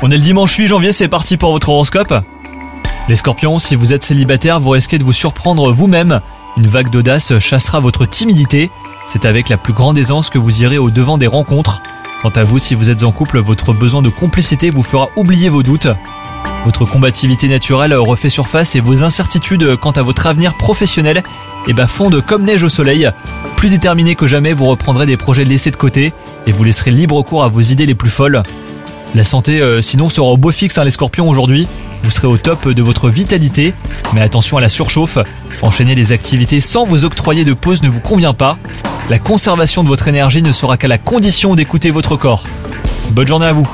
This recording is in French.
On est le dimanche 8 janvier, c'est parti pour votre horoscope. Les scorpions, si vous êtes célibataire, vous risquez de vous surprendre vous-même. Une vague d'audace chassera votre timidité. C'est avec la plus grande aisance que vous irez au devant des rencontres. Quant à vous, si vous êtes en couple, votre besoin de complicité vous fera oublier vos doutes. Votre combativité naturelle refait surface et vos incertitudes quant à votre avenir professionnel eh ben, fondent comme neige au soleil. Plus déterminé que jamais, vous reprendrez des projets laissés de côté et vous laisserez libre cours à vos idées les plus folles. La santé, euh, sinon, sera au beau fixe, hein, les scorpions, aujourd'hui. Vous serez au top de votre vitalité, mais attention à la surchauffe. Enchaîner les activités sans vous octroyer de pause ne vous convient pas. La conservation de votre énergie ne sera qu'à la condition d'écouter votre corps. Bonne journée à vous